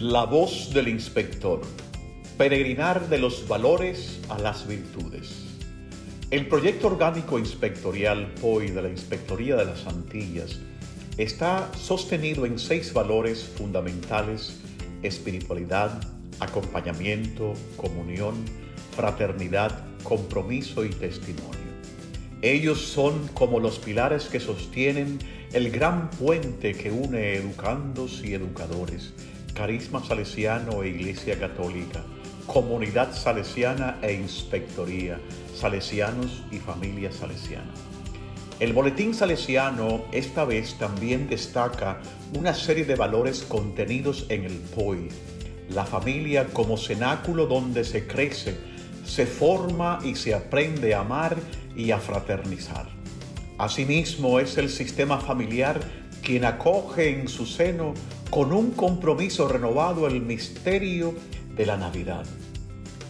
La voz del inspector. Peregrinar de los valores a las virtudes. El proyecto orgánico inspectorial POI de la Inspectoría de las Antillas está sostenido en seis valores fundamentales, espiritualidad, acompañamiento, comunión, fraternidad, compromiso y testimonio. Ellos son como los pilares que sostienen el gran puente que une educandos y educadores, carisma salesiano e iglesia católica, comunidad salesiana e inspectoría, salesianos y familia salesiana. El boletín salesiano esta vez también destaca una serie de valores contenidos en el POI, la familia como cenáculo donde se crece, se forma y se aprende a amar y a fraternizar. Asimismo, es el sistema familiar quien acoge en su seno con un compromiso renovado el misterio de la Navidad.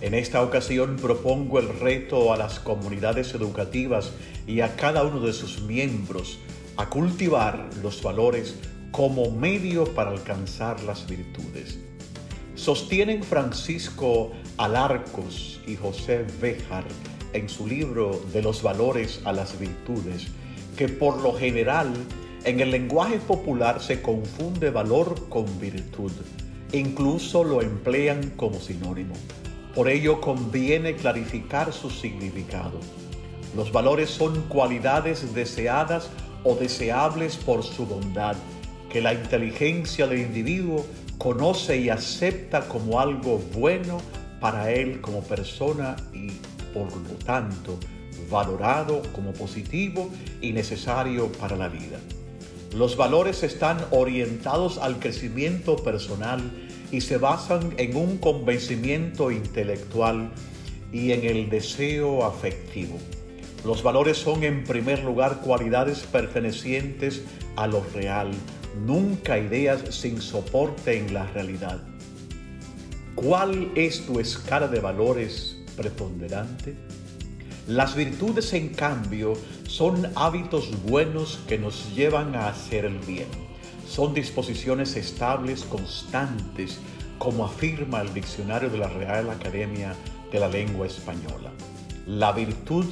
En esta ocasión propongo el reto a las comunidades educativas y a cada uno de sus miembros a cultivar los valores como medio para alcanzar las virtudes. Sostienen Francisco Alarcos y José Béjar en su libro De los valores a las virtudes, que por lo general en el lenguaje popular se confunde valor con virtud. Incluso lo emplean como sinónimo. Por ello conviene clarificar su significado. Los valores son cualidades deseadas o deseables por su bondad, que la inteligencia del individuo conoce y acepta como algo bueno para él como persona y por lo tanto valorado como positivo y necesario para la vida. Los valores están orientados al crecimiento personal y se basan en un convencimiento intelectual y en el deseo afectivo. Los valores son en primer lugar cualidades pertenecientes a lo real, nunca ideas sin soporte en la realidad. ¿Cuál es tu escala de valores preponderante? Las virtudes, en cambio, son hábitos buenos que nos llevan a hacer el bien. Son disposiciones estables, constantes, como afirma el diccionario de la Real Academia de la Lengua Española. La virtud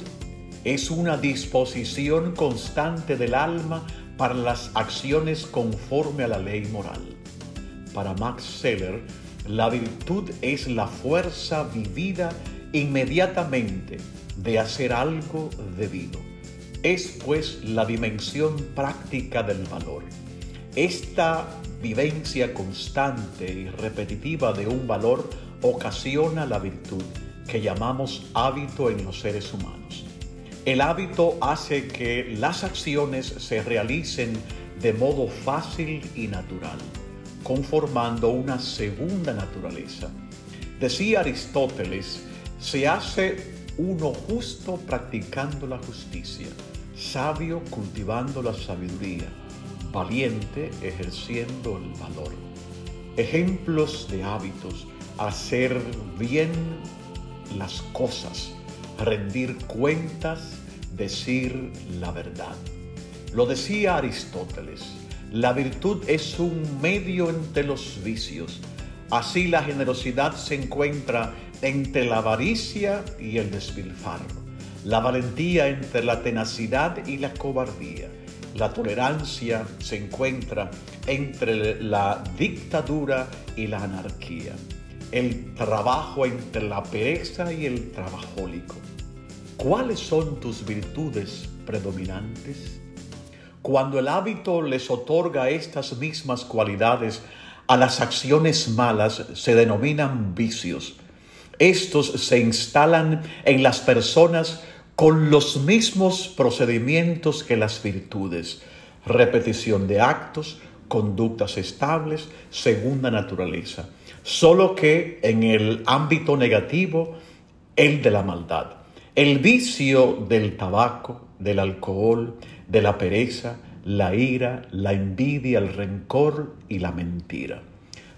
es una disposición constante del alma para las acciones conforme a la ley moral. Para Max Seller, la virtud es la fuerza vivida inmediatamente de hacer algo debido. Es pues la dimensión práctica del valor. Esta vivencia constante y repetitiva de un valor ocasiona la virtud que llamamos hábito en los seres humanos. El hábito hace que las acciones se realicen de modo fácil y natural, conformando una segunda naturaleza. Decía Aristóteles, se hace uno justo practicando la justicia, sabio cultivando la sabiduría, valiente ejerciendo el valor. Ejemplos de hábitos, hacer bien las cosas, rendir cuentas, decir la verdad. Lo decía Aristóteles, la virtud es un medio entre los vicios. Así la generosidad se encuentra entre la avaricia y el despilfarro, la valentía entre la tenacidad y la cobardía. La tolerancia se encuentra entre la dictadura y la anarquía, el trabajo entre la pereza y el trabajólico. ¿Cuáles son tus virtudes predominantes? Cuando el hábito les otorga estas mismas cualidades a las acciones malas, se denominan vicios estos se instalan en las personas con los mismos procedimientos que las virtudes, repetición de actos, conductas estables, segunda naturaleza, solo que en el ámbito negativo, el de la maldad. El vicio del tabaco, del alcohol, de la pereza, la ira, la envidia, el rencor y la mentira.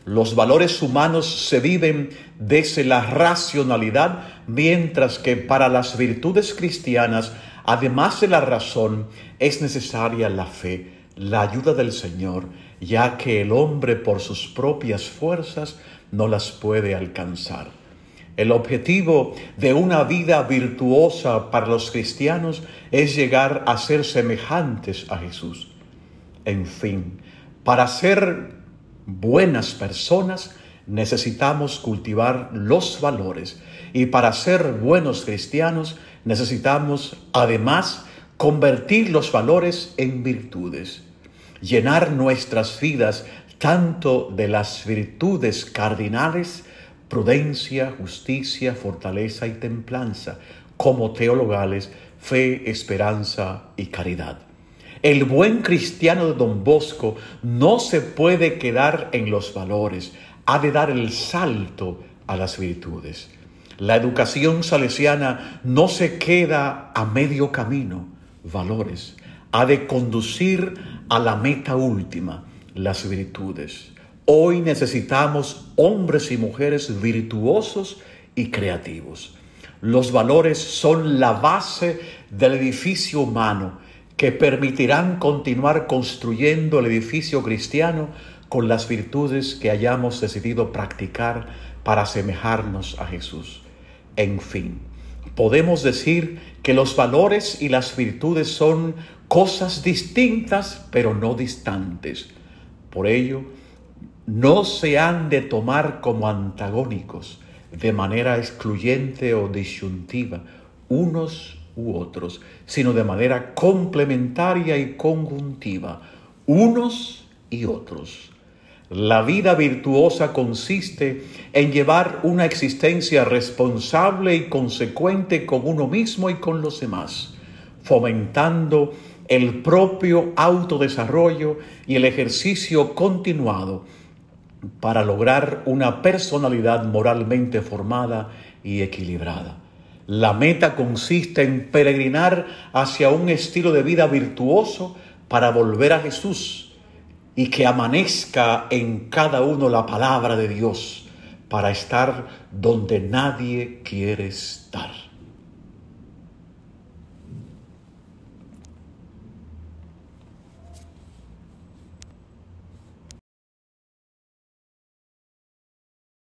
Los valores humanos se viven desde la racionalidad, mientras que para las virtudes cristianas, además de la razón, es necesaria la fe, la ayuda del Señor, ya que el hombre por sus propias fuerzas no las puede alcanzar. El objetivo de una vida virtuosa para los cristianos es llegar a ser semejantes a Jesús. En fin, para ser buenas personas necesitamos cultivar los valores y para ser buenos cristianos necesitamos además convertir los valores en virtudes, llenar nuestras vidas tanto de las virtudes cardinales, prudencia, justicia, fortaleza y templanza, como teologales, fe, esperanza y caridad. El buen cristiano de Don Bosco no se puede quedar en los valores, ha de dar el salto a las virtudes. La educación salesiana no se queda a medio camino, valores, ha de conducir a la meta última, las virtudes. Hoy necesitamos hombres y mujeres virtuosos y creativos. Los valores son la base del edificio humano que permitirán continuar construyendo el edificio cristiano con las virtudes que hayamos decidido practicar para asemejarnos a Jesús. En fin, podemos decir que los valores y las virtudes son cosas distintas pero no distantes. Por ello, no se han de tomar como antagónicos de manera excluyente o disyuntiva unos u otros, sino de manera complementaria y conjuntiva, unos y otros. La vida virtuosa consiste en llevar una existencia responsable y consecuente con uno mismo y con los demás, fomentando el propio autodesarrollo y el ejercicio continuado para lograr una personalidad moralmente formada y equilibrada. La meta consiste en peregrinar hacia un estilo de vida virtuoso para volver a Jesús y que amanezca en cada uno la palabra de Dios para estar donde nadie quiere estar.